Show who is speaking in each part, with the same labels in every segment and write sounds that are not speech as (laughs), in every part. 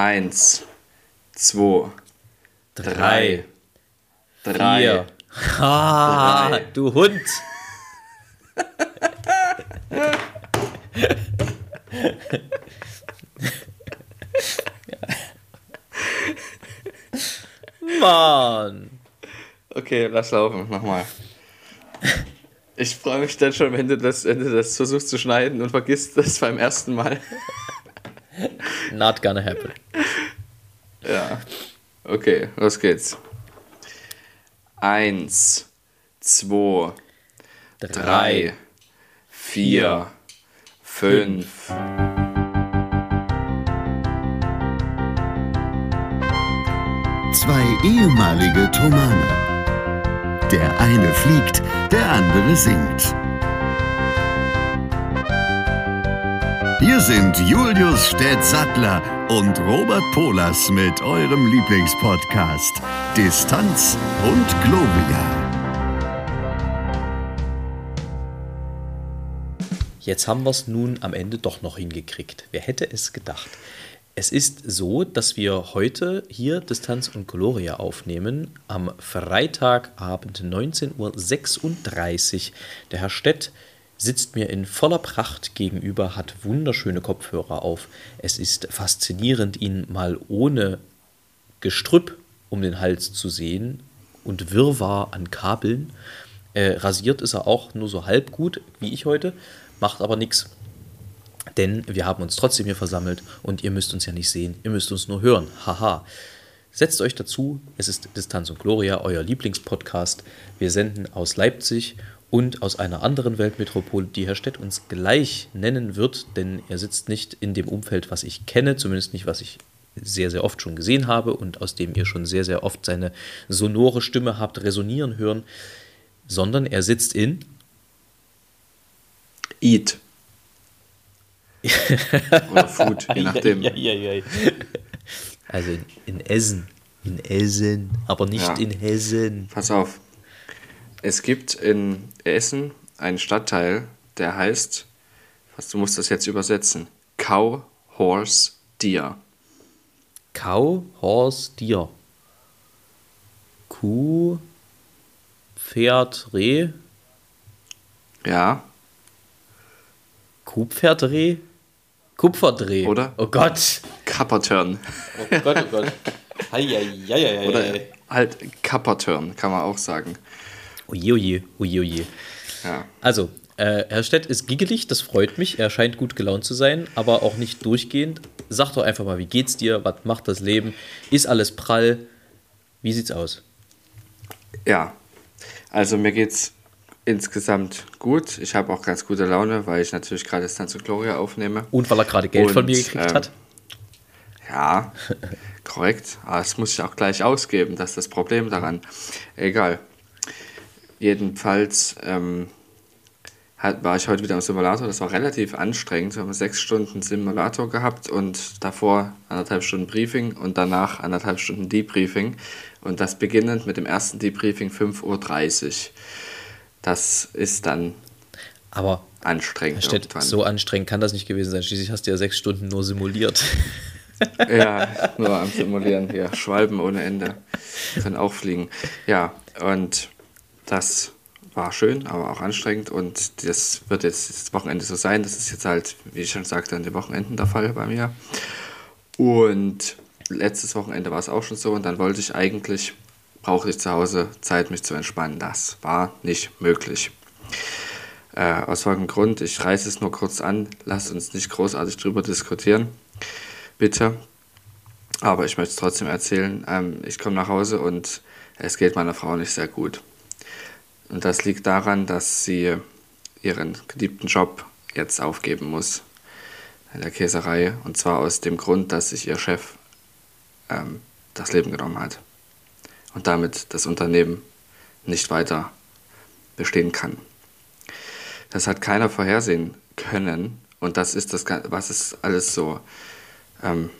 Speaker 1: Eins, zwei,
Speaker 2: Drei.
Speaker 1: drei, drei.
Speaker 2: Vier. Ah,
Speaker 1: Drei.
Speaker 2: du Hund. Mann.
Speaker 1: Okay, lass laufen, nochmal. Ich freue mich dann schon, wenn du, das, wenn du das versuchst zu schneiden und vergisst das beim ersten Mal.
Speaker 2: Not gonna happen.
Speaker 1: Ja. Okay, los geht's. Eins, zwei, drei, vier, fünf.
Speaker 3: Zwei ehemalige Tomane. Der eine fliegt, der andere singt. Hier sind Julius Städtsattler und Robert Polas mit eurem Lieblingspodcast Distanz und Globia.
Speaker 2: Jetzt haben wir es nun am Ende doch noch hingekriegt. Wer hätte es gedacht? Es ist so, dass wir heute hier Distanz und Gloria aufnehmen am Freitagabend 19.36 Uhr. Der Herr Stett sitzt mir in voller Pracht gegenüber, hat wunderschöne Kopfhörer auf. Es ist faszinierend, ihn mal ohne Gestrüpp um den Hals zu sehen und Wirrwarr an Kabeln. Äh, rasiert ist er auch nur so halb gut, wie ich heute, macht aber nichts. Denn wir haben uns trotzdem hier versammelt und ihr müsst uns ja nicht sehen, ihr müsst uns nur hören. Haha. Setzt euch dazu, es ist Distanz und Gloria, euer Lieblingspodcast. Wir senden aus Leipzig und aus einer anderen Weltmetropole, die Herr Stett uns gleich nennen wird, denn er sitzt nicht in dem Umfeld, was ich kenne, zumindest nicht, was ich sehr, sehr oft schon gesehen habe und aus dem ihr schon sehr, sehr oft seine sonore Stimme habt resonieren hören, sondern er sitzt in
Speaker 1: Eat. (laughs) Oder Food, je nachdem.
Speaker 2: Also in, in Essen. In Essen, aber nicht
Speaker 1: Ja.
Speaker 2: in Hessen.
Speaker 1: Pass auf. Es gibt in Essen einen Stadtteil, der heißt, was du musst das jetzt übersetzen, Cow, Horse, Deer.
Speaker 2: Cow, Horse, Deer. Kuh, Pferd, Reh.
Speaker 1: Ja,
Speaker 2: Kuhpferd, Reh. Kupferdreh.
Speaker 1: Oder?
Speaker 2: Oh Gott.
Speaker 1: Kapperturn.
Speaker 2: Oh Gott, oh Gott. Heieieiei.
Speaker 1: Oder halt Kapperturn, kann man auch sagen.
Speaker 2: Oje, oje, oje, oje.
Speaker 1: Ja.
Speaker 2: Also, äh, Herr Stett ist giggelig, das freut mich. Er scheint gut gelaunt zu sein, aber auch nicht durchgehend. Sag doch einfach mal, wie geht's dir? Was macht das Leben? Ist alles prall? Wie sieht's aus?
Speaker 1: Ja, also mir geht's insgesamt gut. Ich habe auch ganz gute Laune, weil ich natürlich gerade Distanz und Gloria aufnehme.
Speaker 2: Und weil er gerade Geld von
Speaker 1: Und,
Speaker 2: mir gekriegt
Speaker 1: ähm,
Speaker 2: hat?
Speaker 1: Ja, (laughs) korrekt. Aber das muss ich auch gleich ausgeben, das ist das Problem daran. Egal. Jedenfalls ähm, hat, war ich heute wieder im Simulator. Das war relativ anstrengend. Wir haben sechs Stunden Simulator gehabt und davor anderthalb Stunden Briefing und danach anderthalb Stunden Debriefing. Und das beginnend mit dem ersten Debriefing 5.30 Uhr. Das ist dann
Speaker 2: Aber
Speaker 1: anstrengend. Irgendwann.
Speaker 2: so anstrengend kann das nicht gewesen sein. Schließlich hast du ja sechs Stunden nur simuliert. (laughs)
Speaker 1: Ja, nur am Simulieren hier. Schwalben ohne Ende. Können auch fliegen. Ja, und das war schön, aber auch anstrengend. Und das wird jetzt das Wochenende so sein. Das ist jetzt halt, wie ich schon sagte, an den Wochenenden der Fall bei mir. Und letztes Wochenende war es auch schon so. Und dann wollte ich eigentlich, brauchte ich zu Hause Zeit, mich zu entspannen. Das war nicht möglich. Äh, aus folgendem Grund, ich reiße es nur kurz an, lasst uns nicht großartig drüber diskutieren bitte. Aber ich möchte es trotzdem erzählen. Ähm, ich komme nach Hause und es geht meiner Frau nicht sehr gut. Und das liegt daran, dass sie ihren geliebten Job jetzt aufgeben muss in der Käserei. Und zwar aus dem Grund, dass sich ihr Chef ähm, das Leben genommen hat. Und damit das Unternehmen nicht weiter bestehen kann. Das hat keiner vorhersehen können. Und das ist das, was es alles so ähm,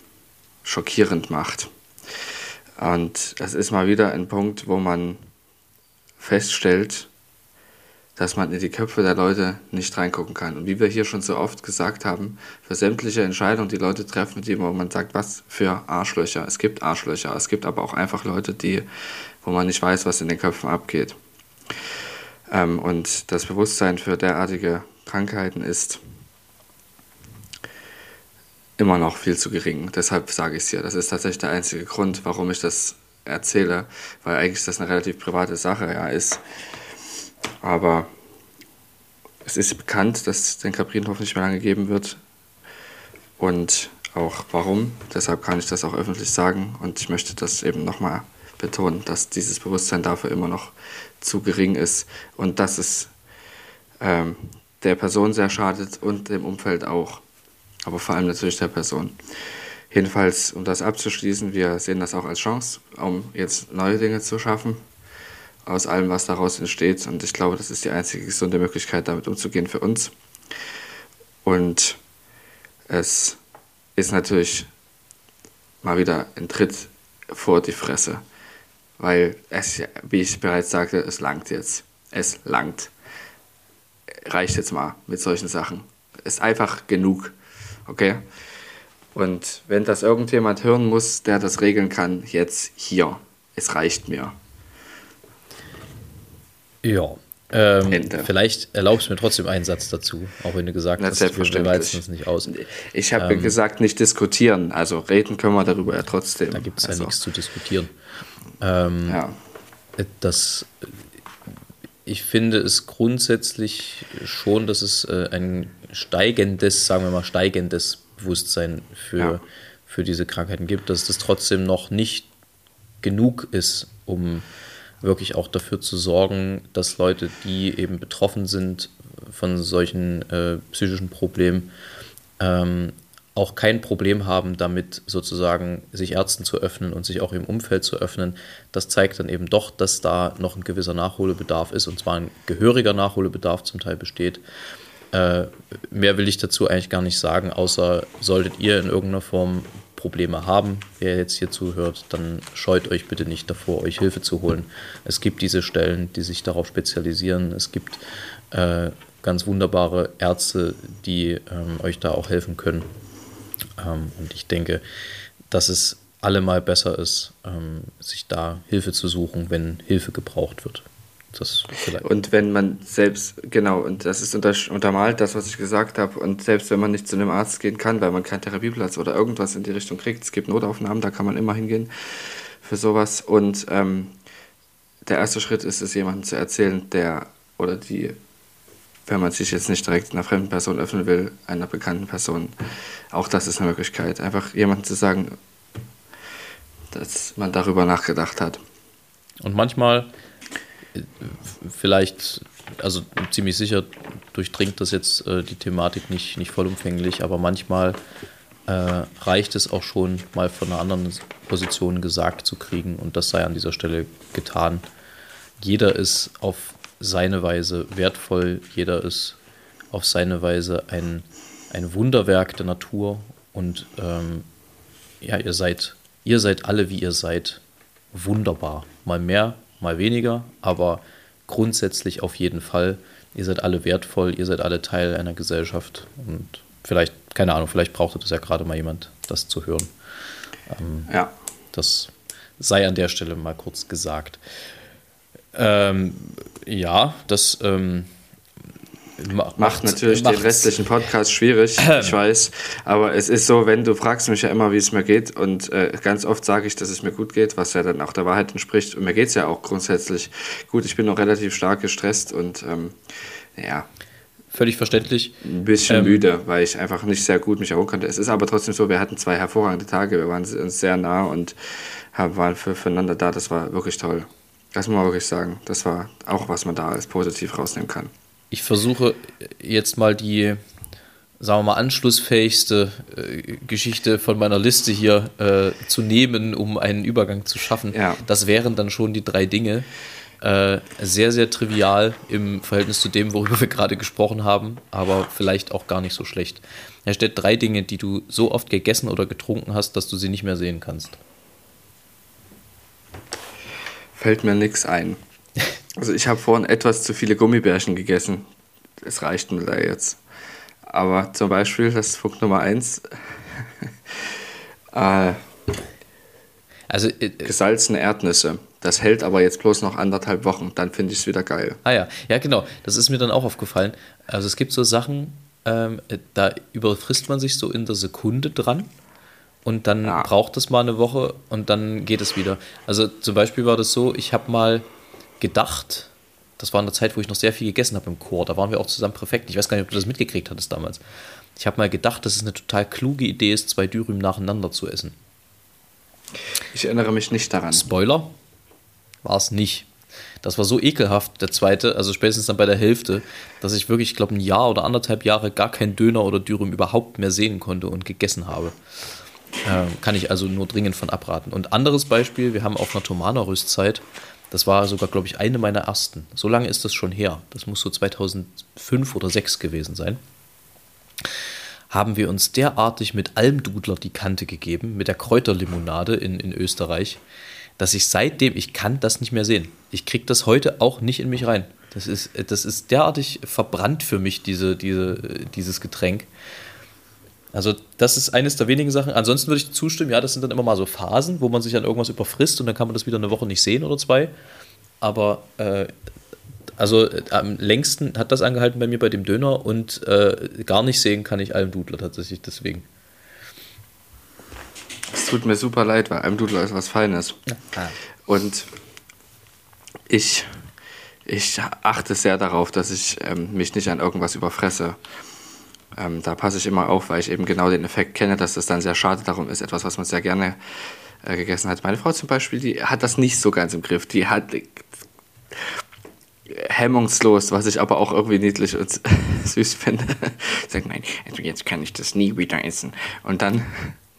Speaker 1: schockierend macht. Und das ist mal wieder ein Punkt, wo man feststellt, dass man in die Köpfe der Leute nicht reingucken kann. Und wie wir hier schon so oft gesagt haben, für sämtliche Entscheidungen, die Leute treffen, die man sagt, was für Arschlöcher. Es gibt Arschlöcher, es gibt aber auch einfach Leute, die, wo man nicht weiß, was in den Köpfen abgeht. Ähm, und das Bewusstsein für derartige Krankheiten ist immer noch viel zu gering. Deshalb sage ich es hier. Das ist tatsächlich der einzige Grund, warum ich das erzähle, weil eigentlich das eine relativ private Sache ja, ist. Aber es ist bekannt, dass den Caprinhof nicht mehr lange geben wird. Und auch warum. Deshalb kann ich das auch öffentlich sagen. Und ich möchte das eben nochmal betonen, dass dieses Bewusstsein dafür immer noch zu gering ist und dass es ähm, der Person sehr schadet und dem Umfeld auch. Aber vor allem natürlich der Person. Jedenfalls, um das abzuschließen, wir sehen das auch als Chance, um jetzt neue Dinge zu schaffen, aus allem, was daraus entsteht. Und ich glaube, das ist die einzige gesunde Möglichkeit, damit umzugehen für uns. Und es ist natürlich mal wieder ein Tritt vor die Fresse, weil es, wie ich bereits sagte, es langt jetzt. Es langt. Reicht jetzt mal mit solchen Sachen. Ist einfach genug. Okay? Und wenn das irgendjemand hören muss, der das regeln kann, jetzt hier. Es reicht mir.
Speaker 2: Ja. Ähm, vielleicht erlaubst du mir trotzdem einen Satz dazu, auch wenn du gesagt
Speaker 1: Na,
Speaker 2: hast,
Speaker 1: wir
Speaker 2: weizen uns nicht aus.
Speaker 1: Ich habe ähm, gesagt, nicht diskutieren. Also reden können wir darüber ja trotzdem.
Speaker 2: Da gibt es
Speaker 1: also.
Speaker 2: ja nichts zu diskutieren. Ähm,
Speaker 1: ja.
Speaker 2: Das, ich finde es grundsätzlich schon, dass es äh, ein steigendes, sagen wir mal, steigendes Bewusstsein für, ja. für diese Krankheiten gibt, dass das trotzdem noch nicht genug ist, um wirklich auch dafür zu sorgen, dass Leute, die eben betroffen sind von solchen äh, psychischen Problemen, ähm, auch kein Problem haben, damit sozusagen sich Ärzten zu öffnen und sich auch im Umfeld zu öffnen. Das zeigt dann eben doch, dass da noch ein gewisser Nachholbedarf ist und zwar ein gehöriger Nachholbedarf zum Teil besteht. Äh, mehr will ich dazu eigentlich gar nicht sagen, außer solltet ihr in irgendeiner Form Probleme haben, wer jetzt hier zuhört, dann scheut euch bitte nicht davor, euch Hilfe zu holen. Es gibt diese Stellen, die sich darauf spezialisieren. Es gibt äh, ganz wunderbare Ärzte, die ähm, euch da auch helfen können. Ähm, und ich denke, dass es allemal besser ist, ähm, sich da Hilfe zu suchen, wenn Hilfe gebraucht wird.
Speaker 1: Das und wenn man selbst, genau, und das ist unter, untermalt, das, was ich gesagt habe, und selbst wenn man nicht zu einem Arzt gehen kann, weil man keinen Therapieplatz oder irgendwas in die Richtung kriegt, es gibt Notaufnahmen, da kann man immer hingehen für sowas. Und ähm, der erste Schritt ist es, jemandem zu erzählen, der oder die, wenn man sich jetzt nicht direkt einer fremden Person öffnen will, einer bekannten Person, auch das ist eine Möglichkeit. Einfach jemandem zu sagen, dass man darüber nachgedacht hat.
Speaker 2: Und manchmal vielleicht, also ziemlich sicher durchdringt das jetzt äh, die Thematik nicht, nicht vollumfänglich, aber manchmal äh, reicht es auch schon mal von einer anderen Position gesagt zu kriegen und das sei an dieser Stelle getan. Jeder ist auf seine Weise wertvoll, jeder ist auf seine Weise ein, ein Wunderwerk der Natur und ähm, ja, ihr seid, ihr seid alle, wie ihr seid, wunderbar. Mal mehr, mal weniger, aber grundsätzlich auf jeden Fall. Ihr seid alle wertvoll, ihr seid alle Teil einer Gesellschaft und vielleicht, keine Ahnung, vielleicht brauchte das ja gerade mal jemand, das zu hören. Ähm,
Speaker 1: ja.
Speaker 2: Das sei an der Stelle mal kurz gesagt. Ähm, ja, das ähm,
Speaker 1: macht, macht natürlich den restlichen Podcast schwierig, (clears throat) ich weiß. Aber es ist so, wenn du fragst mich ja immer, wie es mir geht und äh, ganz oft sage ich, dass es mir gut geht, was ja dann auch der Wahrheit entspricht. Und mir geht es ja auch grundsätzlich gut. Ich bin noch relativ stark gestresst und ähm, ja.
Speaker 2: Völlig verständlich.
Speaker 1: Ein bisschen ähm, müde, weil ich einfach nicht sehr gut mich erholen konnte. Es ist aber trotzdem so, wir hatten zwei hervorragende Tage, wir waren uns sehr nah und haben, waren für, füreinander da. Das war wirklich toll. Das muss man wirklich sagen. Das war auch, was man da als positiv rausnehmen kann
Speaker 2: ich versuche jetzt mal die, sagen wir mal, anschlussfähigste äh, Geschichte von meiner Liste hier äh, zu nehmen, um einen Übergang zu schaffen.
Speaker 1: Ja.
Speaker 2: Das wären dann schon die drei Dinge. Äh, sehr, sehr trivial im Verhältnis zu dem, worüber wir gerade gesprochen haben, aber vielleicht auch gar nicht so schlecht. Er stellt drei Dinge, die du so oft gegessen oder getrunken hast, dass du sie nicht mehr sehen kannst.
Speaker 1: Fällt mir nichts ein. Also ich habe vorhin etwas zu viele Gummibärchen gegessen. Es reicht mir da jetzt. Aber zum Beispiel, das ist Punkt Nummer eins. (laughs) äh,
Speaker 2: Also, äh,
Speaker 1: gesalzene Erdnüsse. Das hält aber jetzt bloß noch anderthalb Wochen. Dann finde ich es wieder geil.
Speaker 2: Ah ja, ja genau, das ist mir dann auch aufgefallen. Also es gibt so Sachen, ähm, äh, da überfrisst man sich so in der Sekunde dran und dann
Speaker 1: Ja.
Speaker 2: braucht es mal eine Woche und dann geht es wieder. Also zum Beispiel war das so, ich habe mal gedacht, das war in der Zeit, wo ich noch sehr viel gegessen habe im Chor, da waren wir auch zusammen Präfekten. Ich weiß gar nicht, ob du das mitgekriegt hattest damals. Ich habe mal gedacht, dass es eine total kluge Idee ist, zwei Dürüm nacheinander zu essen.
Speaker 1: Ich erinnere mich nicht daran.
Speaker 2: Spoiler, war es nicht. Das war so ekelhaft, der zweite, also spätestens dann bei der Hälfte, dass ich wirklich, ich glaube, ein Jahr oder anderthalb Jahre gar kein Döner oder Dürüm überhaupt mehr sehen konnte und gegessen habe. Ähm, kann ich also nur dringend von abraten. Und anderes Beispiel, wir haben auf einer Tomana-Rüstzeit, das war sogar, glaube ich, eine meiner ersten. So lange ist das schon her. Das muss so 2005 oder 2006 gewesen sein haben wir uns derartig mit Almdudler die Kante gegeben, mit der Kräuterlimonade in, in Österreich, dass ich seitdem, ich kann das nicht mehr sehen. Ich kriege das heute auch nicht in mich rein. Das ist, das ist derartig verbrannt für mich, diese, diese, dieses Getränk. Also, das ist eines der wenigen Sachen. Ansonsten würde ich zustimmen, ja, das sind dann immer mal so Phasen, wo man sich an irgendwas überfrisst und dann kann man das wieder eine Woche nicht sehen oder zwei. Aber äh, also äh, am längsten hat das angehalten bei mir bei dem Döner und äh, gar nicht sehen kann ich Almdudler tatsächlich deswegen.
Speaker 1: Es tut mir super leid, weil Almdudler ist was Feines.
Speaker 2: Ah.
Speaker 1: Und ich, ich achte sehr darauf, dass ich ähm, mich nicht an irgendwas überfresse. Ähm, da passe ich immer auf, weil ich eben genau den Effekt kenne, dass das dann sehr schade darum ist, etwas, was man sehr gerne äh, gegessen hat. Meine Frau zum Beispiel, die hat das nicht so ganz im Griff. Die hat äh, hemmungslos, was ich aber auch irgendwie niedlich und (laughs) süß finde. (laughs) Sagt, nein, also jetzt kann ich das nie wieder essen. Und dann,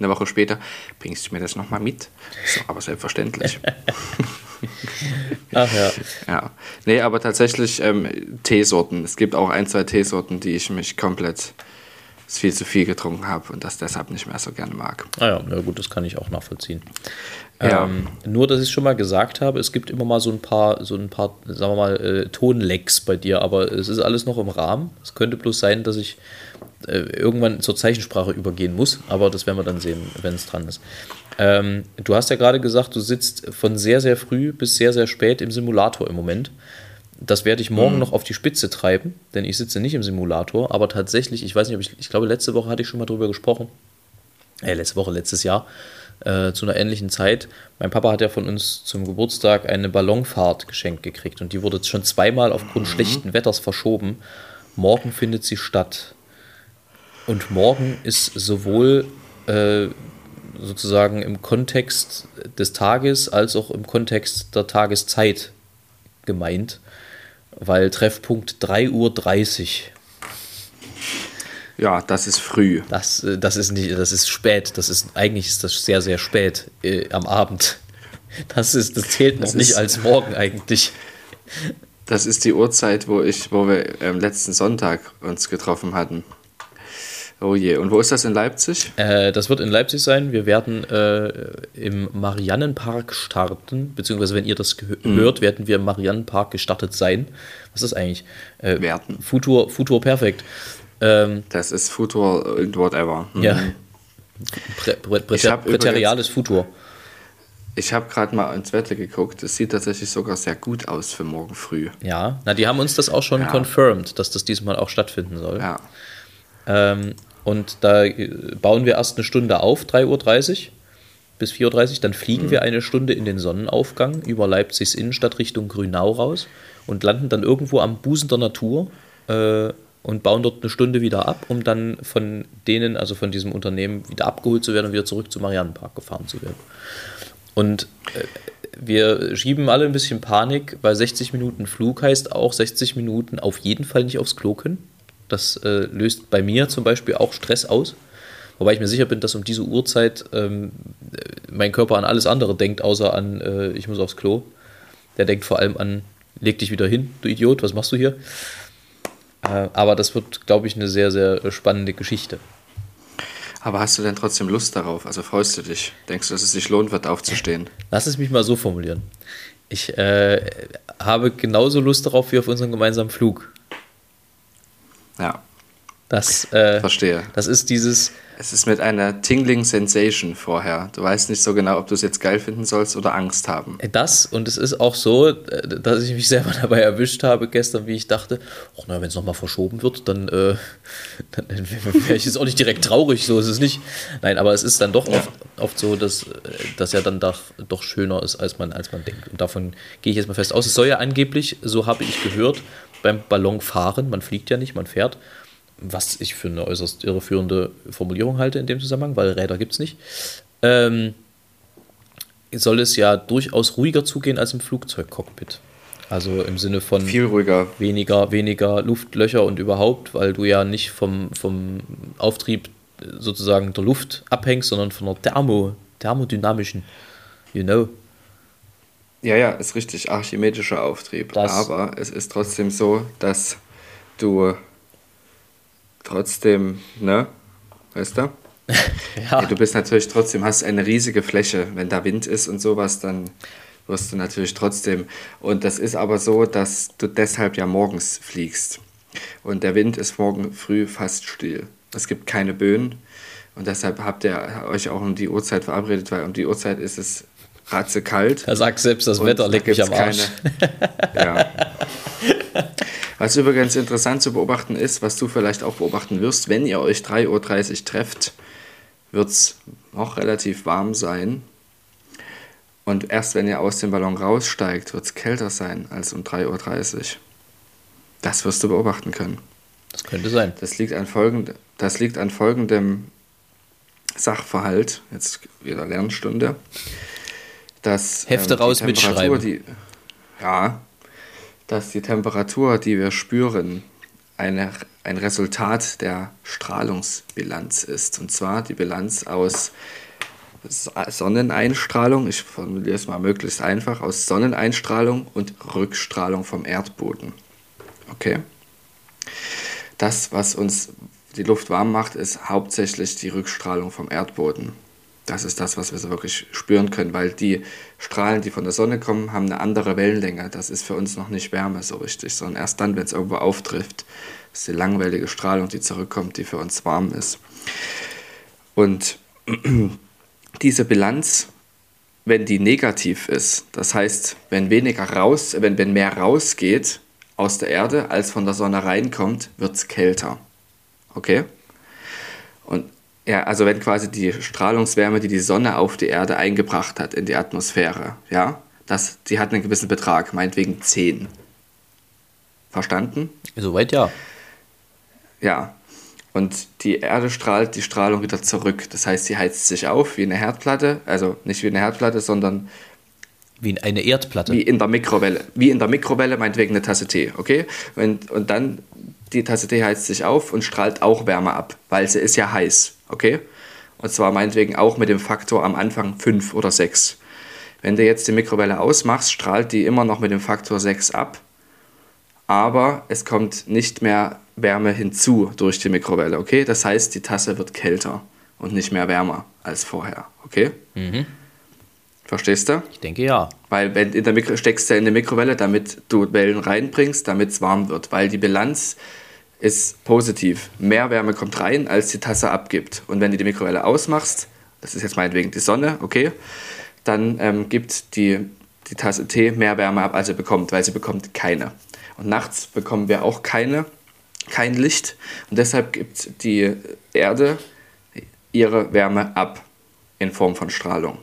Speaker 1: eine Woche später, bringst du mir das nochmal mit? So, aber selbstverständlich. (laughs)
Speaker 2: Ach ja.
Speaker 1: Ja, nee, aber tatsächlich ähm, Teesorten. Es gibt auch ein, zwei Teesorten, die ich mich komplett viel zu viel getrunken habe und das deshalb nicht mehr so gerne mag.
Speaker 2: Ah ja, na gut, das kann ich auch nachvollziehen.
Speaker 1: Ja.
Speaker 2: Ähm, nur, dass ich schon mal gesagt habe, es gibt immer mal so ein paar, so ein paar, sagen wir mal, äh, Tonlecks bei dir, aber es ist alles noch im Rahmen. Es könnte bloß sein, dass ich äh, irgendwann zur Zeichensprache übergehen muss, aber das werden wir dann sehen, wenn es dran ist. Ähm, du hast ja gerade gesagt, du sitzt von sehr, sehr früh bis sehr, sehr spät im Simulator im Moment. Das werde ich morgen noch auf die Spitze treiben, denn ich sitze nicht im Simulator, aber tatsächlich, ich weiß nicht, ob ich, ich glaube, letzte Woche hatte ich schon mal drüber gesprochen. Äh, letzte Woche, letztes Jahr, äh, zu einer ähnlichen Zeit. Mein Papa hat ja von uns zum Geburtstag eine Ballonfahrt geschenkt gekriegt und die wurde schon zweimal aufgrund schlechten Wetters verschoben. Morgen findet sie statt. Und morgen ist sowohl äh, sozusagen im Kontext des Tages als auch im Kontext der Tageszeit gemeint, weil Treffpunkt 3.30 Uhr.
Speaker 1: Ja, das ist früh.
Speaker 2: Das, äh, das ist nicht, das ist spät. Das ist eigentlich ist das sehr, sehr spät äh, am Abend. Das ist, das zählt noch
Speaker 1: Das
Speaker 2: nicht
Speaker 1: ist-
Speaker 2: als morgen eigentlich.
Speaker 1: Das ist die Uhrzeit, wo ich, wo wir ähm, letzten Sonntag uns getroffen hatten. Oh je. Und wo ist das in Leipzig?
Speaker 2: Äh, das wird in Leipzig sein. Wir werden äh, im Mariannenpark starten, beziehungsweise wenn ihr das gehö- hört, werden wir im Mariannenpark gestartet sein. Was ist das eigentlich? Äh,
Speaker 1: Werden.
Speaker 2: Futur, Futur perfekt. Ähm,
Speaker 1: Das ist Futur und whatever. Mhm.
Speaker 2: ja. Prä, prä, präteriales Futur.
Speaker 1: Ich habe gerade mal ins Wetter geguckt. Es sieht tatsächlich sogar sehr gut aus für morgen früh.
Speaker 2: Ja, na, die haben uns das auch schon
Speaker 1: Ja.
Speaker 2: confirmed, dass das diesmal auch stattfinden soll.
Speaker 1: Ja.
Speaker 2: Ähm, und da äh, bauen wir erst eine Stunde auf, 3.30 Uhr bis 4.30 Uhr. Dann fliegen wir eine Stunde in den Sonnenaufgang über Leipzigs Innenstadt Richtung Grünau raus und landen dann irgendwo am Busen der Natur äh, und bauen dort eine Stunde wieder ab, um dann von denen, also von diesem Unternehmen, wieder abgeholt zu werden und wieder zurück zum Mariannenpark gefahren zu werden. Und äh, wir schieben alle ein bisschen Panik, weil 60 Minuten Flug heißt auch 60 Minuten auf jeden Fall nicht aufs Klo können. Das äh, löst bei mir zum Beispiel auch Stress aus. Wobei ich mir sicher bin, dass um diese Uhrzeit ähm, äh, mein Körper an alles andere denkt, außer an, äh, ich muss aufs Klo. Der denkt vor allem an, leg dich wieder hin, du Idiot, was machst du hier? Äh, aber das wird, glaube ich, eine sehr, sehr spannende Geschichte.
Speaker 1: Aber hast du denn trotzdem Lust darauf? Also freust du dich? Denkst du, dass es sich lohnt wird, aufzustehen?
Speaker 2: Lass es mich mal so formulieren. Ich äh, habe genauso Lust darauf wie auf unseren gemeinsamen Flug.
Speaker 1: Ja,
Speaker 2: Das, äh,
Speaker 1: verstehe.
Speaker 2: das ist dieses,
Speaker 1: Es ist mit einer tingling Sensation vorher. Du weißt nicht so genau, ob du es jetzt geil finden sollst oder Angst haben.
Speaker 2: Das und es ist auch so, äh, dass ich mich selber (laughs) dabei erwischt habe gestern, wie ich dachte, ach na, wenn es nochmal verschoben wird, dann, äh, (laughs) dann wäre ich jetzt auch nicht direkt traurig, so ist es nicht. Nein, aber es ist dann doch oft, oft so, dass, äh, dass er dann doch, doch schöner ist, als man, als man denkt. Und davon gehe ich jetzt mal fest aus. Es soll ja angeblich, so habe ich gehört, beim Ballonfahren, man fliegt ja nicht, man fährt, was ich für eine äußerst irreführende Formulierung halte in dem Zusammenhang, weil Räder gibt es nicht. Ähm, soll es ja durchaus ruhiger zugehen als im Flugzeugcockpit. Also im Sinne von
Speaker 1: Viel ruhiger.
Speaker 2: weniger, weniger Luftlöcher und überhaupt, weil du ja nicht vom, vom Auftrieb sozusagen der Luft abhängst, sondern von der Thermo, thermodynamischen, you know.
Speaker 1: Ja, ja, ist richtig, archimedischer Auftrieb.
Speaker 2: Das-
Speaker 1: Aber es ist trotzdem so, dass du trotzdem, ne, weißt du? (laughs)
Speaker 2: Ja,
Speaker 1: Ja, du bist natürlich trotzdem, hast eine riesige Fläche. Wenn da Wind ist und sowas, dann wirst du natürlich trotzdem. Und das ist aber so, dass du deshalb ja morgens fliegst. Und der Wind ist morgen früh fast still. Es gibt keine Böen. Und deshalb habt ihr euch auch um die Uhrzeit verabredet, weil um die Uhrzeit ist es ratzekalt.
Speaker 2: da sagt selbst das
Speaker 1: Und
Speaker 2: Wetter, leckt mich am Arsch. (laughs)
Speaker 1: ja. Was übrigens interessant zu beobachten ist, was du vielleicht auch beobachten wirst, wenn ihr euch 3.30 Uhr trefft, wird es noch relativ warm sein. Und erst wenn ihr aus dem Ballon raussteigt, wird es kälter sein als um 3.30 Uhr. Das wirst du beobachten können.
Speaker 2: Das könnte sein.
Speaker 1: Das liegt an, folgend, das liegt an folgendem Sachverhalt, jetzt wieder Lernstunde. Dass,
Speaker 2: Hefte
Speaker 1: die
Speaker 2: raus, mitschreiben.
Speaker 1: Die, ja, dass die Temperatur, die wir spüren, eine, ein Resultat der Strahlungsbilanz ist. Und zwar die Bilanz aus Sonneneinstrahlung, ich formuliere es mal möglichst einfach, aus Sonneneinstrahlung und Rückstrahlung vom Erdboden. Okay? Das, was uns die Luft warm macht, ist hauptsächlich die Rückstrahlung vom Erdboden. Das ist das, was wir so wirklich spüren können, weil die Strahlen, die von der Sonne kommen, haben eine andere Wellenlänge. Das ist für uns noch nicht Wärme so richtig, sondern erst dann, wenn es irgendwo auftrifft, ist die langwellige Strahlung, die zurückkommt, die für uns warm ist. Und (clears throat) diese Bilanz, wenn die negativ ist, das heißt, wenn weniger raus, wenn, wenn mehr rausgeht aus der Erde, als von der Sonne reinkommt, wird es kälter. Okay? Und ja, also wenn quasi die Strahlungswärme, die die Sonne auf die Erde eingebracht hat in die Atmosphäre, ja, das, die hat einen gewissen Betrag, meinetwegen 10. Verstanden?
Speaker 2: Soweit ja.
Speaker 1: Ja. Und die Erde strahlt die Strahlung wieder zurück. Das heißt, sie heizt sich auf wie eine Herdplatte, also nicht wie eine Herdplatte, sondern
Speaker 2: Wie eine Erdplatte.
Speaker 1: wie in der Mikrowelle. Wie in der Mikrowelle, meinetwegen eine Tasse Tee, okay? Und, und dann, die Tasse Tee heizt sich auf und strahlt auch Wärme ab, weil sie ist ja heiß, okay? Und zwar meinetwegen auch mit dem Faktor am Anfang 5 oder 6. Wenn du jetzt die Mikrowelle ausmachst, strahlt die immer noch mit dem Faktor 6 ab, aber es kommt nicht mehr Wärme hinzu durch die Mikrowelle, okay? Das heißt, die Tasse wird kälter und nicht mehr wärmer als vorher, okay? Verstehst du?
Speaker 2: Ich denke ja.
Speaker 1: Weil wenn in der Mikro steckst du in die Mikrowelle, damit du Wellen reinbringst, damit es warm wird. Weil die Bilanz ist positiv. Mehr Wärme kommt rein, als die Tasse abgibt. Und wenn du die Mikrowelle ausmachst, das ist jetzt meinetwegen die Sonne, okay, dann ähm, gibt die, die Tasse Tee mehr Wärme ab, als sie bekommt, weil sie bekommt keine. Und nachts bekommen wir auch keine, kein Licht. Und deshalb gibt die Erde ihre Wärme ab in Form von Strahlung.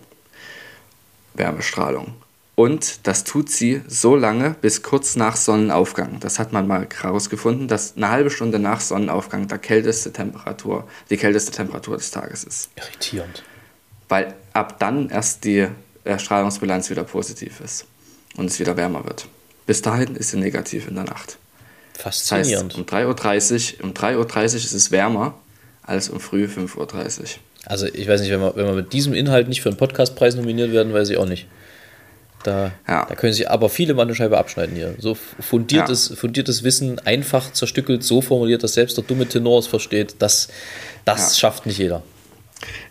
Speaker 1: Wärmestrahlung. Und das tut sie so lange bis kurz nach Sonnenaufgang. Das hat man mal herausgefunden, dass eine halbe Stunde nach Sonnenaufgang der kälteste Temperatur, die kälteste Temperatur des Tages ist.
Speaker 2: Irritierend.
Speaker 1: Weil ab dann erst die Strahlungsbilanz wieder positiv ist und es wieder wärmer wird. Bis dahin ist sie negativ in der Nacht. Das heißt,
Speaker 2: Faszinierend.
Speaker 1: um 3.30 Uhr, um 3.30 Uhr ist es wärmer als um früh 5.30 Uhr.
Speaker 2: Also ich weiß nicht, wenn wir, wenn wir mit diesem Inhalt nicht für einen Podcastpreis nominiert werden, weiß ich auch nicht. Da,
Speaker 1: Ja.
Speaker 2: da können sich aber viele mal eine Scheibe abschneiden hier. So fundiertes, fundiertes Wissen, einfach zerstückelt, so formuliert, dass selbst der dumme Tenor es versteht, das, das
Speaker 1: Ja.
Speaker 2: schafft nicht jeder.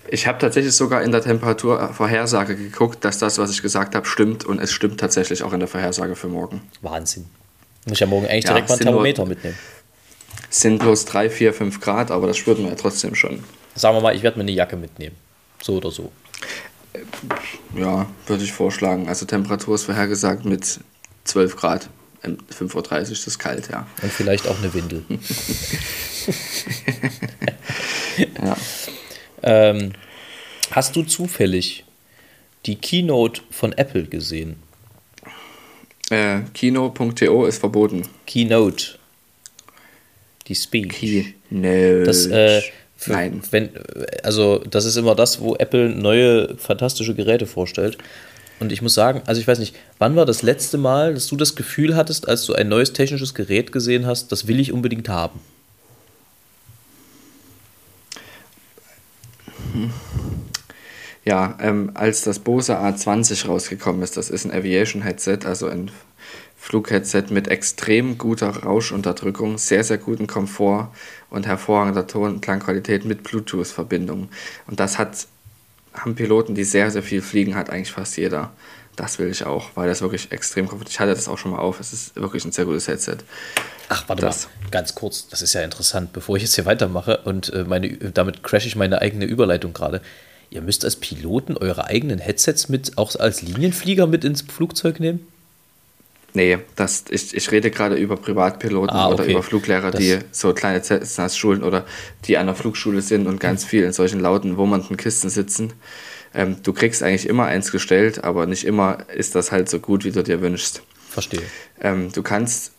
Speaker 1: Ich habe tatsächlich sogar in der Temperaturvorhersage geguckt, dass das, was ich gesagt habe, stimmt und es stimmt tatsächlich auch in der Vorhersage für morgen.
Speaker 2: Wahnsinn. Muss ich ja morgen eigentlich ja, direkt mal ein Thermometer nur, mitnehmen.
Speaker 1: Sind bloß 3, 4, 5 Grad, aber das spürt man ja trotzdem schon.
Speaker 2: Sagen wir mal, ich werde mir eine Jacke mitnehmen. So oder so.
Speaker 1: Ja, würde ich vorschlagen. Also Temperatur ist vorhergesagt mit 12 Grad. 5.30 Uhr ist das kalt, ja.
Speaker 2: Und vielleicht auch eine Windel. (laughs) ja. Ähm, hast du zufällig die Keynote von Apple gesehen?
Speaker 1: Äh, Kino.to ist verboten.
Speaker 2: Keynote. Die Speech.
Speaker 1: Keynote.
Speaker 2: Das, äh, Nein. Wenn, also, das ist immer das, wo Apple neue fantastische Geräte vorstellt. Und ich muss sagen, also ich weiß nicht, wann war das letzte Mal, dass du das Gefühl hattest, als du ein neues technisches Gerät gesehen hast, das will ich unbedingt haben?
Speaker 1: Ja, ähm, als das Bose A20 rausgekommen ist, das ist ein Aviation-Headset, also ein Flugheadset mit extrem guter Rauschunterdrückung, sehr, sehr guten Komfort und hervorragender Ton- und Klangqualität mit Bluetooth-Verbindung. Und das hat, haben Piloten, die sehr, sehr viel fliegen, hat eigentlich fast jeder. Das will ich auch, weil das wirklich extrem komfortabel ist. Ich hatte das auch schon mal auf. Es ist wirklich ein sehr gutes Headset.
Speaker 2: Ach, warte das. mal, ganz kurz, das ist ja interessant, bevor ich jetzt hier weitermache und äh, meine, damit crashe ich meine eigene Überleitung gerade. Ihr müsst als Piloten eure eigenen Headsets mit, auch als Linienflieger mit ins Flugzeug nehmen?
Speaker 1: Nee, das, ich, ich rede gerade über Privatpiloten ah, okay. oder über Fluglehrer, das die so kleine Cessnas-Schulen oder die an der Flugschule sind und ganz viel in solchen lauten, wummernden Kisten sitzen. Ähm, du kriegst eigentlich immer eins gestellt, aber nicht immer ist das halt so gut, wie du dir wünschst.
Speaker 2: Verstehe.
Speaker 1: Ähm, du kannst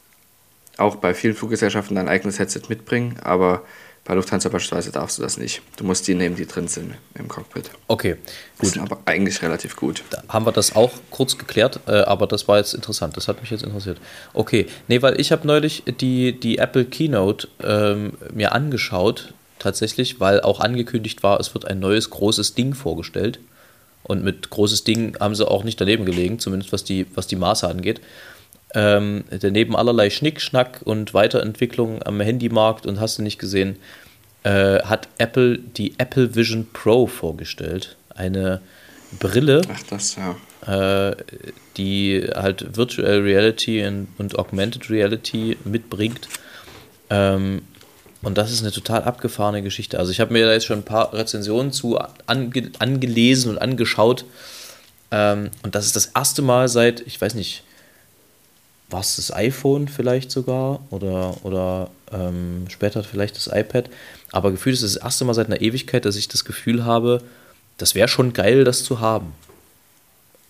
Speaker 1: auch bei vielen Fluggesellschaften dein eigenes Headset mitbringen, aber bei Lufthansa beispielsweise darfst du das nicht. Du musst die nehmen, die drin sind im Cockpit.
Speaker 2: Okay,
Speaker 1: gut. Sind aber eigentlich relativ gut.
Speaker 2: Da haben wir das auch kurz geklärt, äh, aber das war jetzt interessant. Das hat mich jetzt interessiert. Okay, nee, weil ich habe neulich die, die Apple Keynote ähm, mir angeschaut, tatsächlich, weil auch angekündigt war, es wird ein neues großes Ding vorgestellt. Und mit großes Ding haben sie auch nicht daneben gelegen, zumindest was die, was die Maße angeht. Ähm, daneben allerlei Schnickschnack und Weiterentwicklung am Handymarkt und hast du nicht gesehen, äh, hat Apple die Apple Vision Pro vorgestellt. Eine Brille,
Speaker 1: Ach, das, ja.
Speaker 2: äh, die halt Virtual Reality und, und Augmented Reality mitbringt. Ähm, und das ist eine total abgefahrene Geschichte. Also ich habe mir da jetzt schon ein paar Rezensionen zu ange angelesen und angeschaut. Ähm, und das ist das erste Mal seit, ich weiß nicht, war es das iPhone vielleicht sogar oder, oder ähm, später vielleicht das iPad. Aber gefühlt ist es das erste Mal seit einer Ewigkeit, dass ich das Gefühl habe, das wäre schon geil, das zu haben.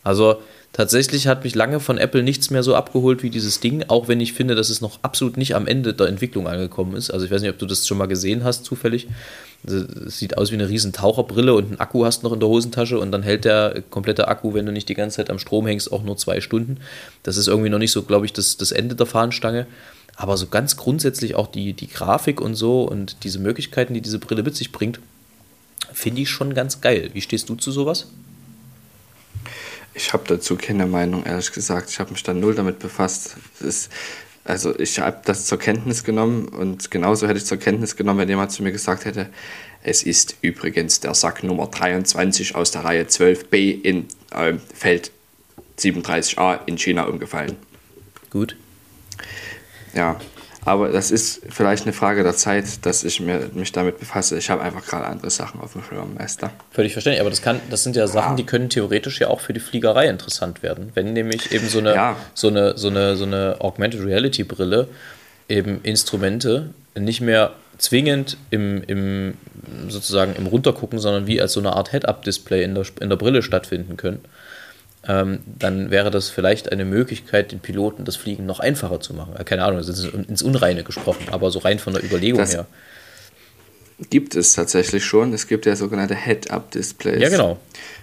Speaker 2: Also tatsächlich hat mich lange von Apple nichts mehr so abgeholt wie dieses Ding, auch wenn ich finde, dass es noch absolut nicht am Ende der Entwicklung angekommen ist. Also ich weiß nicht, ob du das schon mal gesehen hast, zufällig. Es sieht aus wie eine riesen Taucherbrille und einen Akku hast noch in der Hosentasche und dann hält der komplette Akku, wenn du nicht die ganze Zeit am Strom hängst, auch nur zwei Stunden. Das ist irgendwie noch nicht so, glaube ich, das, das Ende der Fahnenstange. Aber so ganz grundsätzlich auch die, die Grafik und so und diese Möglichkeiten, die diese Brille mit sich bringt, finde ich schon ganz geil. Wie stehst du zu sowas?
Speaker 1: Ich habe dazu keine Meinung, ehrlich gesagt. Ich habe mich da null damit befasst. Ist, also ich habe das zur Kenntnis genommen und genauso hätte ich zur Kenntnis genommen, wenn jemand zu mir gesagt hätte, es ist übrigens der Sack Nummer 23 aus der Reihe 12b in äh, Feld 37a in China umgefallen.
Speaker 2: Gut.
Speaker 1: Ja, aber das ist vielleicht eine Frage der Zeit, dass ich mir, mich damit befasse. Ich habe einfach gerade andere Sachen auf dem Schirm, Meister.
Speaker 2: Völlig verständlich, aber das, kann, das sind ja Sachen, ja. die können theoretisch ja auch für die Fliegerei interessant werden. Wenn nämlich eben so eine, ja. so eine, so eine, so eine Augmented Reality Brille eben Instrumente nicht mehr zwingend im, im sozusagen im Runtergucken, sondern wie als so eine Art Head-Up-Display in der, in der Brille stattfinden können ähm, dann wäre das vielleicht eine Möglichkeit, den Piloten das Fliegen noch einfacher zu machen. Keine Ahnung, das ist ins Unreine gesprochen, aber so rein von der Überlegung das her.
Speaker 1: Gibt es tatsächlich schon. Es gibt ja sogenannte Head-Up-Displays.
Speaker 2: Ja, genau.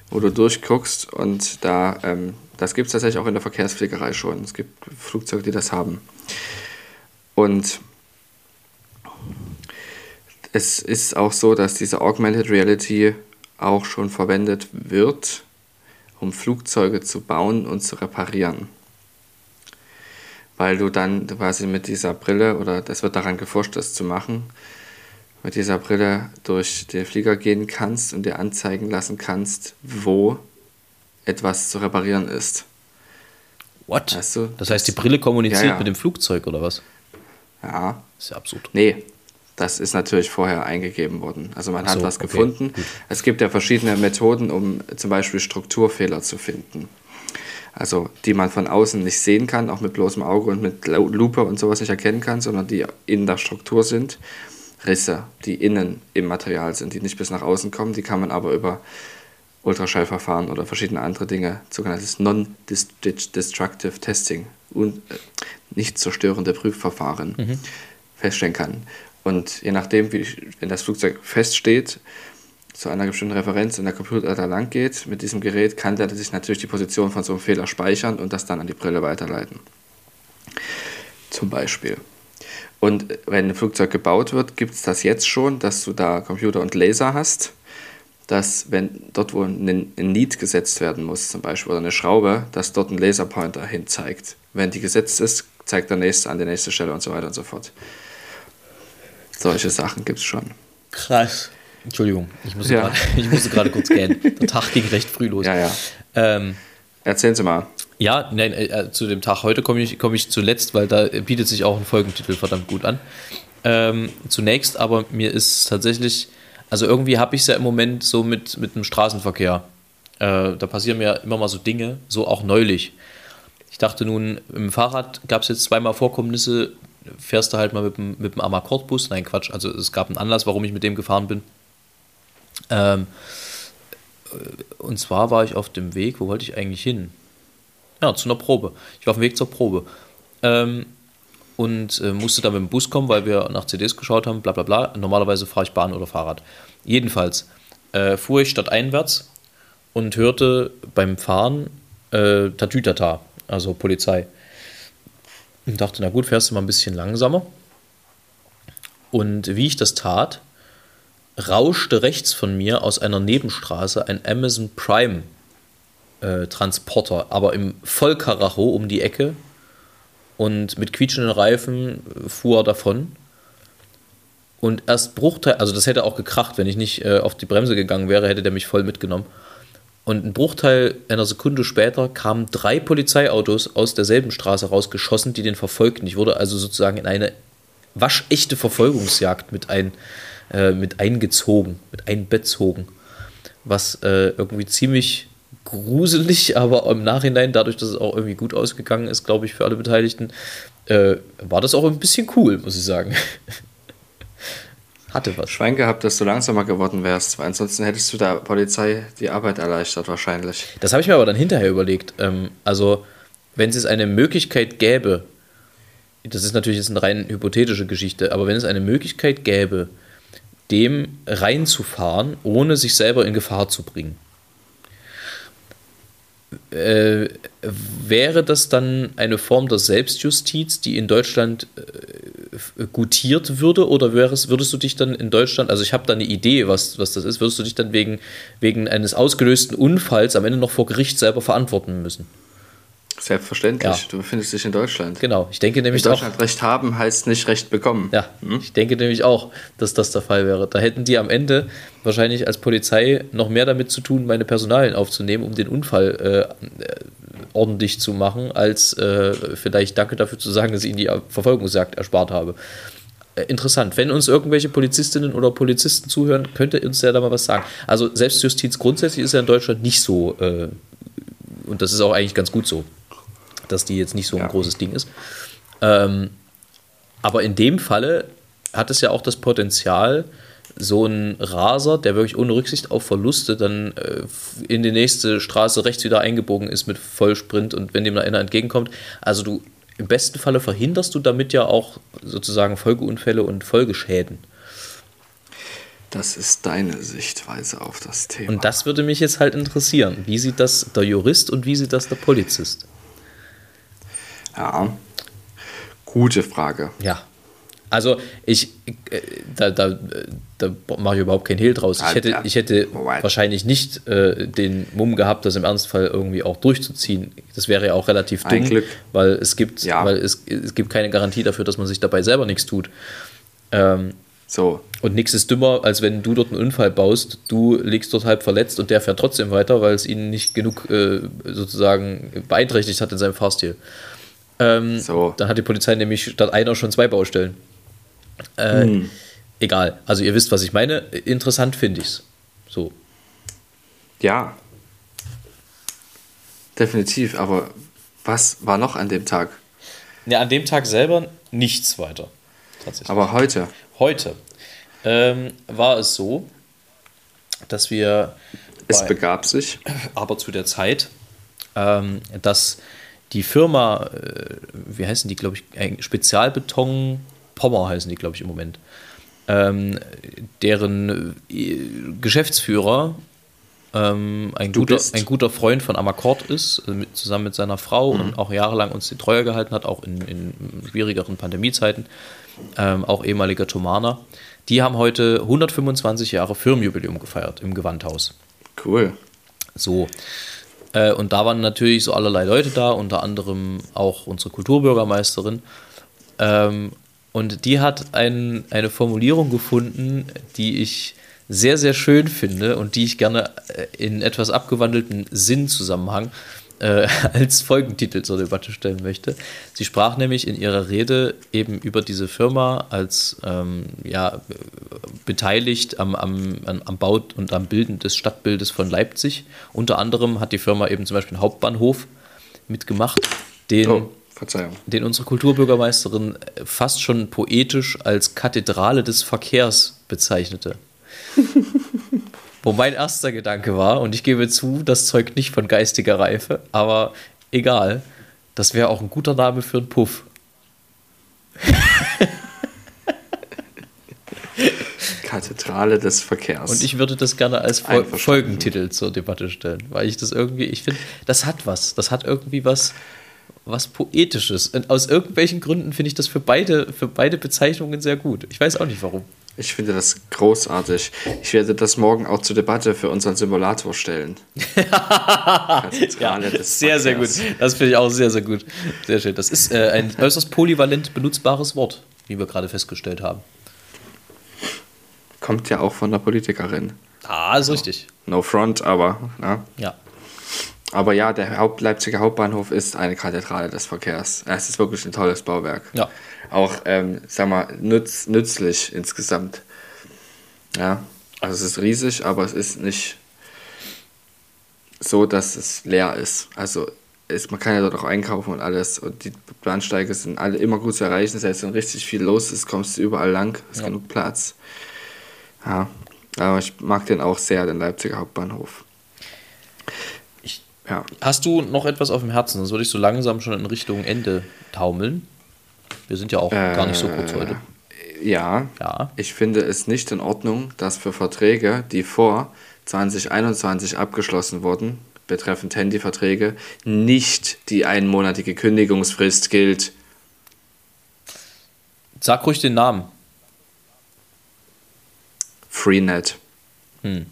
Speaker 1: Wo du durchguckst und da, ähm, das gibt es tatsächlich auch in der Verkehrsfliegerei schon. Es gibt Flugzeuge, die das haben. Und es ist auch so, dass diese Augmented Reality auch schon verwendet wird um Flugzeuge zu bauen und zu reparieren. Weil du dann quasi mit dieser Brille, oder das wird daran geforscht, das zu machen, mit dieser Brille durch den Flieger gehen kannst und dir anzeigen lassen kannst, wo etwas zu reparieren ist.
Speaker 2: What?
Speaker 1: Weißt du?
Speaker 2: Das heißt, die Brille kommuniziert
Speaker 1: Ja, ja.
Speaker 2: mit dem Flugzeug oder was?
Speaker 1: Ja,
Speaker 2: ist ja absurd.
Speaker 1: Nee, das ist natürlich vorher eingegeben worden. Also man
Speaker 2: Ach
Speaker 1: hat
Speaker 2: so,
Speaker 1: was
Speaker 2: okay,
Speaker 1: gefunden.
Speaker 2: gut.
Speaker 1: Es gibt ja verschiedene Methoden, um zum Beispiel Strukturfehler zu finden. Also die man von außen nicht sehen kann, auch mit bloßem Auge und mit Lu- Lupe und sowas nicht erkennen kann, sondern die in der Struktur sind. Risse, die innen im Material sind, die nicht bis nach außen kommen, die kann man aber über Ultraschallverfahren oder verschiedene andere Dinge, sogenanntes Non-Destructive Testing, un, äh, nicht zerstörende Prüfverfahren, feststellen kann. Und je nachdem, wie, wenn das Flugzeug feststeht, zu einer bestimmten Referenz und der Computer da lang geht, mit diesem Gerät kann der sich natürlich die Position von so einem Fehler speichern und das dann an die Brille weiterleiten. Zum Beispiel. Und wenn ein Flugzeug gebaut wird, gibt es das jetzt schon, dass du da Computer und Laser hast, dass wenn dort, wo ein Need gesetzt werden muss, zum Beispiel, oder eine Schraube, dass dort ein Laserpointer hin zeigt. Wenn die gesetzt ist, zeigt der nächste an die nächste Stelle und so weiter und so fort. Solche Sachen gibt es schon.
Speaker 2: Krass. Entschuldigung, ich musste
Speaker 1: Ja.
Speaker 2: gerade- kurz gähnen. Der Tag ging recht früh los.
Speaker 1: Ja, ja.
Speaker 2: Ähm,
Speaker 1: Erzählen Sie mal.
Speaker 2: Ja, nein, äh, zu dem Tag heute komme ich, komme ich zuletzt, weil da bietet sich auch ein Folgentitel verdammt gut an. Ähm, zunächst, aber mir ist tatsächlich, also irgendwie habe ich es ja im Moment so mit, mit dem Straßenverkehr. Äh, da passieren mir immer mal so Dinge, so auch neulich. Ich dachte nun, im Fahrrad gab es jetzt zweimal Vorkommnisse, fährst du halt mal mit dem, mit dem Amakordbus. Nein, Quatsch, also es gab einen Anlass, warum ich mit dem gefahren bin. Ähm, und zwar war ich auf dem Weg, wo wollte ich eigentlich hin? Ja, zu einer Probe. Ich war auf dem Weg zur Probe. Ähm, und äh, musste dann mit dem Bus kommen, weil wir nach CDs geschaut haben, bla bla bla. Normalerweise fahre ich Bahn oder Fahrrad. Jedenfalls äh, fuhr ich stadteinwärts und hörte beim Fahren äh, Tatütata, also Polizei. Und dachte, na gut, fährst du mal ein bisschen langsamer. Und wie ich das tat, rauschte rechts von mir aus einer Nebenstraße ein Amazon Prime äh, Transporter, aber im Vollkaracho um die Ecke und mit quietschenden Reifen äh, fuhr er davon. Und erst Bruchteil, also das hätte auch gekracht, wenn ich nicht äh, auf die Bremse gegangen wäre, hätte der mich voll mitgenommen. Und ein Bruchteil einer Sekunde später kamen drei Polizeiautos aus derselben Straße rausgeschossen, die den verfolgten. Ich wurde also sozusagen in eine waschechte Verfolgungsjagd mit, ein, äh, mit eingezogen, mit einbezogen. Was äh, irgendwie ziemlich gruselig, (laughs) aber im Nachhinein, dadurch, dass es auch irgendwie gut ausgegangen ist, glaube ich, für alle Beteiligten, äh, war das auch ein bisschen cool, muss ich sagen. (laughs) Hatte was.
Speaker 1: Schwein gehabt, dass du langsamer geworden wärst, weil ansonsten hättest du der Polizei die Arbeit erleichtert wahrscheinlich.
Speaker 2: Das habe ich mir aber dann hinterher überlegt. Ähm, also, wenn es eine Möglichkeit gäbe, das ist natürlich jetzt eine rein hypothetische Geschichte, aber wenn es eine Möglichkeit gäbe, dem reinzufahren, ohne sich selber in Gefahr zu bringen, äh, wäre das dann eine Form der Selbstjustiz, die in Deutschland äh, gutiert würde? Oder wäre es, würdest du dich dann in Deutschland, also ich habe da eine Idee, was, was das ist, würdest du dich dann wegen, wegen eines ausgelösten Unfalls am Ende noch vor Gericht selber verantworten müssen?
Speaker 1: Selbstverständlich,
Speaker 2: Ja.
Speaker 1: du befindest dich in Deutschland.
Speaker 2: Genau, ich denke
Speaker 1: In
Speaker 2: nämlich auch.
Speaker 1: Deutschland Recht haben heißt nicht Recht bekommen.
Speaker 2: Ja, ich denke nämlich auch, dass das der Fall wäre. Da hätten die am Ende wahrscheinlich als Polizei noch mehr damit zu tun, meine Personalien aufzunehmen, um den Unfall äh, äh, ordentlich zu machen, als äh, vielleicht Danke dafür zu sagen, dass ich ihnen die Verfolgungsjagd erspart habe. Äh, interessant. Wenn uns irgendwelche Polizistinnen oder Polizisten zuhören, könnt ihr uns ja da mal was sagen. Also Selbstjustiz grundsätzlich ist ja in Deutschland nicht so, äh, und das ist auch eigentlich ganz gut so, dass die jetzt nicht so ein
Speaker 1: Ja.
Speaker 2: großes Ding ist. Ähm, aber in dem Falle hat es ja auch das Potenzial, so ein Raser, der wirklich ohne Rücksicht auf Verluste dann äh, in die nächste Straße rechts wieder eingebogen ist mit Vollsprint und wenn dem einer entgegenkommt, also du im besten Falle verhinderst du damit ja auch sozusagen Folgeunfälle und Folgeschäden.
Speaker 1: Das ist deine Sichtweise auf das Thema.
Speaker 2: Und das würde mich jetzt halt interessieren. Wie sieht das der Jurist und wie sieht das der Polizist?
Speaker 1: Ja, gute Frage.
Speaker 2: Ja. Also ich, äh, da, da, da mache ich überhaupt keinen Hehl draus. Ich hätte, ich hätte wahrscheinlich nicht äh, den Mumm gehabt, das im Ernstfall irgendwie auch durchzuziehen. Das wäre ja auch relativ dumm,
Speaker 1: Ein Glück.
Speaker 2: weil es gibt,
Speaker 1: Ja.
Speaker 2: weil es, es gibt keine Garantie dafür, dass man sich dabei selber nichts tut. Ähm,
Speaker 1: So.
Speaker 2: Und nichts ist dümmer, als wenn du dort einen Unfall baust, du liegst dort halb verletzt und der fährt trotzdem weiter, weil es ihn nicht genug äh, sozusagen beeinträchtigt hat in seinem Fahrstil. Ähm,
Speaker 1: So.
Speaker 2: Dann hat die Polizei nämlich statt einer schon zwei Baustellen. Äh,
Speaker 1: Hm.
Speaker 2: Egal. Also ihr wisst, was ich meine. Interessant finde ich's. So.
Speaker 1: Ja. Definitiv, aber was war noch an dem Tag?
Speaker 2: Ja, an dem Tag selber nichts weiter. Tatsächlich.
Speaker 1: Aber heute.
Speaker 2: Heute ähm, war es so, dass wir
Speaker 1: Es
Speaker 2: bei-
Speaker 1: begab sich.
Speaker 2: aber zu der Zeit, ähm, dass die Firma, äh, wie heißen die, glaube ich, ein Spezialbeton Pommer heißen die, glaube ich, im Moment, ähm, deren äh, Geschäftsführer ähm, ein,
Speaker 1: Du
Speaker 2: guter,
Speaker 1: bist.
Speaker 2: ein guter Freund von Amakord ist, äh, mit, zusammen mit seiner Frau und auch jahrelang uns die Treue gehalten hat, auch in, in schwierigeren Pandemiezeiten, ähm, auch ehemaliger Thomaner. Die haben heute 125 Jahre Firmenjubiläum gefeiert im Gewandhaus.
Speaker 1: Cool.
Speaker 2: So. Äh, und da waren natürlich so allerlei Leute da, unter anderem auch unsere Kulturbürgermeisterin. Ähm, und die hat ein, eine Formulierung gefunden, die ich sehr, sehr schön finde und die ich gerne äh, in etwas abgewandelten Sinnzusammenhang äh, (laughs) als Folgentitel zur Debatte stellen möchte. Sie sprach nämlich in ihrer Rede eben über diese Firma als ähm, ja, beteiligt am, am, am Bau und am Bilden des Stadtbildes von Leipzig. Unter anderem hat die Firma eben zum Beispiel einen Hauptbahnhof mitgemacht, den,
Speaker 1: Oh, Verzeihung.
Speaker 2: den unsere Kulturbürgermeisterin fast schon poetisch als Kathedrale des Verkehrs bezeichnete. (laughs) Wo mein erster Gedanke war, und ich gebe zu, das zeugt nicht von geistiger Reife, aber egal, das wäre auch ein guter Name für einen Puff. (laughs)
Speaker 1: Kathedrale des Verkehrs.
Speaker 2: Und ich würde das gerne als Fol. Folgentitel zur Debatte stellen, weil ich das irgendwie, ich finde, das hat was. Das hat irgendwie was, was Poetisches. Und aus irgendwelchen Gründen finde ich das für beide, für beide Bezeichnungen sehr gut. Ich weiß auch nicht warum.
Speaker 1: Ich finde das großartig. Ich werde das morgen auch zur Debatte für unseren Simulator stellen. (laughs) Des
Speaker 2: sehr, sehr gut. Das finde ich auch sehr, sehr gut. Sehr schön. Das ist äh, ein äußerst polyvalent benutzbares Wort, wie wir gerade festgestellt haben.
Speaker 1: Kommt ja auch von der Politikerin.
Speaker 2: Ah, ist richtig.
Speaker 1: No front, aber. Ja.
Speaker 2: Ja.
Speaker 1: Aber ja, der Haupt Leipziger Hauptbahnhof ist eine Kathedrale des Verkehrs. Es ist wirklich ein tolles Bauwerk.
Speaker 2: Ja.
Speaker 1: Auch, ähm, sag mal, nütz, nützlich insgesamt. Ja, also es ist riesig, aber es ist nicht so, dass es leer ist. Also ist, man kann ja dort auch einkaufen und alles. Und die Bahnsteige sind alle immer gut zu erreichen. Selbst wenn richtig viel los ist, kommst du überall lang. Ist
Speaker 2: Ja.
Speaker 1: genug Platz. Ja, aber ich mag den auch sehr, den Leipziger Hauptbahnhof. Ja.
Speaker 2: hast du noch etwas auf dem Herzen? Sonst würde ich so langsam schon in Richtung Ende taumeln. Wir sind ja auch gar nicht so kurz
Speaker 1: Äh,
Speaker 2: heute.
Speaker 1: Ja,
Speaker 2: Ja.
Speaker 1: ich finde es nicht in Ordnung, dass für Verträge, die vor 2021 abgeschlossen wurden, betreffend Handyverträge, nicht die einmonatige Kündigungsfrist gilt.
Speaker 2: Sag ruhig den Namen.
Speaker 1: Freenet.
Speaker 2: Hm.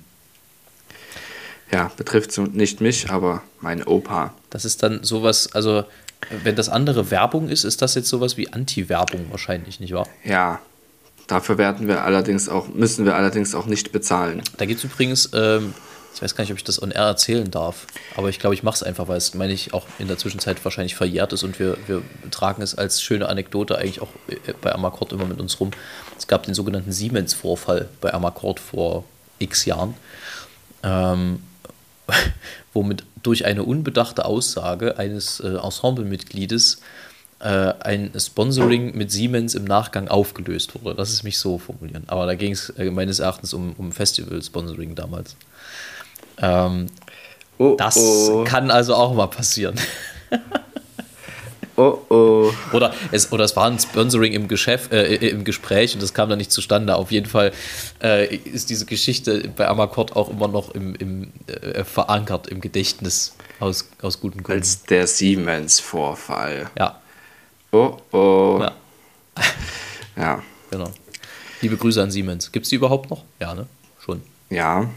Speaker 1: Ja, betrifft nicht mich, aber mein Opa.
Speaker 2: Das ist dann sowas, also wenn das andere Werbung ist, ist das jetzt sowas wie Anti-Werbung wahrscheinlich, nicht wahr?
Speaker 1: Ja, dafür werden wir allerdings auch, müssen wir allerdings auch nicht bezahlen.
Speaker 2: Da gibt es übrigens, ähm, ich weiß gar nicht, ob ich das on air erzählen darf, aber ich glaube, ich mache es einfach, weil es, meine ich, auch in der Zwischenzeit wahrscheinlich verjährt ist und wir, wir tragen es als schöne Anekdote eigentlich auch äh, bei Amakord immer mit uns rum. Es gab den sogenannten Siemens-Vorfall bei Amakord vor x Jahren, ähm, (laughs) womit durch eine unbedachte Aussage eines äh, Ensemblemitgliedes äh, ein Sponsoring mit Siemens im Nachgang aufgelöst wurde. Lass es mich so formulieren. Aber da ging es äh, meines Erachtens um, um Festival-Sponsoring damals. Ähm,
Speaker 1: Oh,
Speaker 2: das
Speaker 1: oh,
Speaker 2: kann also auch mal passieren. (laughs)
Speaker 1: oh, oh.
Speaker 2: Oder es, oder es war ein Sponsoring im, Geschäft, äh, im Gespräch und das kam dann nicht zustande. Auf jeden Fall äh, ist diese Geschichte bei Amakord auch immer noch im, im, äh, verankert im Gedächtnis aus, aus guten Gründen.
Speaker 1: Als der Siemens-Vorfall.
Speaker 2: ja,
Speaker 1: Oh, oh.
Speaker 2: ja, (laughs)
Speaker 1: ja.
Speaker 2: genau. Liebe Grüße an Siemens. Gibt es die überhaupt noch? Ja, ne? Schon.
Speaker 1: Ja.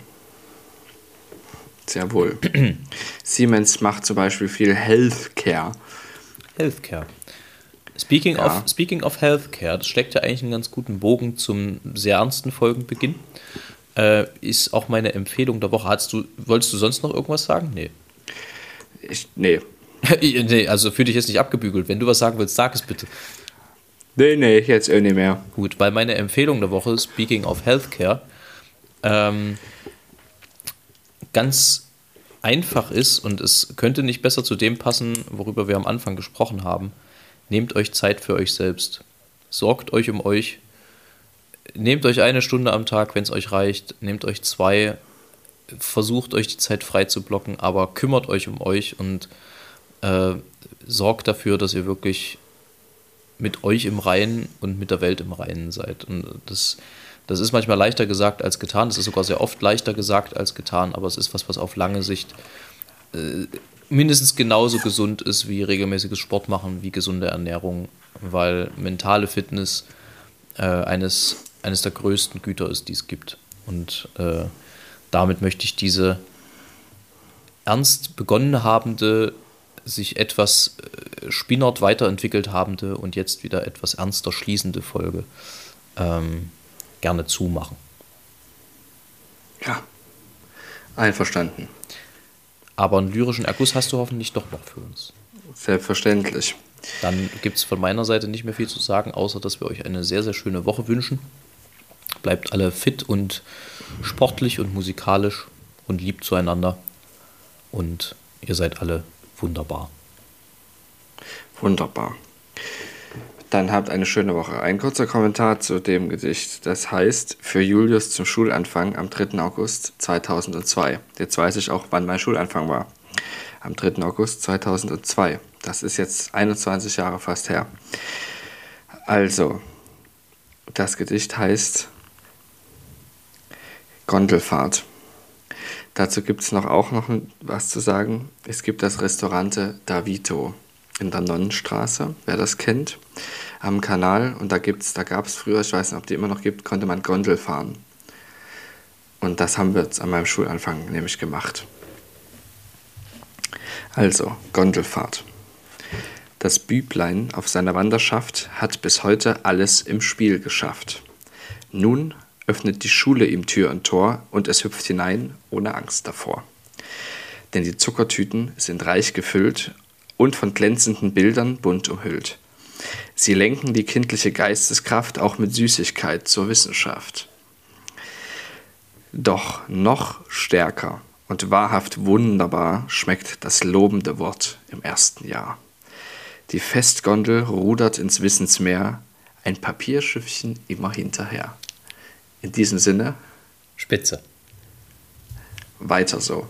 Speaker 1: Sehr wohl. (clears throat) Siemens macht zum Beispiel viel Healthcare.
Speaker 2: Healthcare. Speaking,
Speaker 1: Ja.
Speaker 2: of, speaking of Healthcare, das steckt ja eigentlich einen ganz guten Bogen zum sehr ernsten Folgenbeginn. Äh, ist auch meine Empfehlung der Woche. Hast du, wolltest du sonst noch irgendwas sagen? Nee.
Speaker 1: Ich, nee. (laughs)
Speaker 2: nee, also für dich jetzt nicht abgebügelt. Wenn du was sagen willst, sag es bitte.
Speaker 1: Nee, nee, jetzt auch nicht mehr.
Speaker 2: Gut, weil meine Empfehlung der Woche, speaking of Healthcare, ähm, ganz einfach ist und es könnte nicht besser zu dem passen, worüber wir am Anfang gesprochen haben. Nehmt euch Zeit für euch selbst. Sorgt euch um euch. Nehmt euch eine Stunde am Tag, wenn es euch reicht. Nehmt euch zwei. Versucht euch die Zeit frei zu blocken, aber kümmert euch um euch und äh, sorgt dafür, dass ihr wirklich mit euch im Reinen und mit der Welt im Reinen seid. Und das, das ist manchmal leichter gesagt als getan. Das ist sogar sehr oft leichter gesagt als getan, aber es ist was, was auf lange Sicht äh, mindestens genauso gesund ist wie regelmäßiges Sport machen, wie gesunde Ernährung, weil mentale Fitness äh, eines, eines der größten Güter ist, die es gibt. Und äh, damit möchte ich diese ernst begonnen habende, sich etwas äh, spinnert weiterentwickelt habende und jetzt wieder etwas ernster schließende Folge ähm, gerne zumachen.
Speaker 1: Ja. Einverstanden.
Speaker 2: Aber einen lyrischen Erguss hast du hoffentlich doch noch für uns.
Speaker 1: Selbstverständlich.
Speaker 2: Dann gibt es von meiner Seite nicht mehr viel zu sagen, außer dass wir euch eine sehr, sehr schöne Woche wünschen. Bleibt alle fit und sportlich und musikalisch und lieb zueinander. Und ihr seid alle wunderbar.
Speaker 1: Wunderbar. Dann habt eine schöne Woche. Ein kurzer Kommentar zu dem Gedicht. Das heißt, für Julius zum Schulanfang am 3. August 2002. Jetzt weiß ich auch, wann mein Schulanfang war. Am 3. August 2002. Das ist jetzt 21 Jahre fast her. Also, das Gedicht heißt Gondelfahrt. Dazu gibt es noch auch noch was zu sagen. Es gibt das Restaurante Davito in der Nonnenstraße, wer das kennt, am Kanal. Und da gibt's, da gab es früher, ich weiß nicht, ob die immer noch gibt, konnte man Gondel fahren. Und das haben wir jetzt an meinem Schulanfang nämlich gemacht. Also, Gondelfahrt. Das Büblein auf seiner Wanderschaft hat bis heute alles im Spiel geschafft. Nun öffnet die Schule ihm Tür und Tor und es hüpft hinein ohne Angst davor. Denn die Zuckertüten sind reich gefüllt und von glänzenden Bildern bunt umhüllt. Sie lenken die kindliche Geisteskraft auch mit Süßigkeit zur Wissenschaft. Doch noch stärker und wahrhaft wunderbar schmeckt das lobende Wort im ersten Jahr. Die Festgondel rudert ins Wissensmeer, ein Papierschiffchen immer hinterher. In diesem Sinne,
Speaker 2: Spitze.
Speaker 1: weiter so.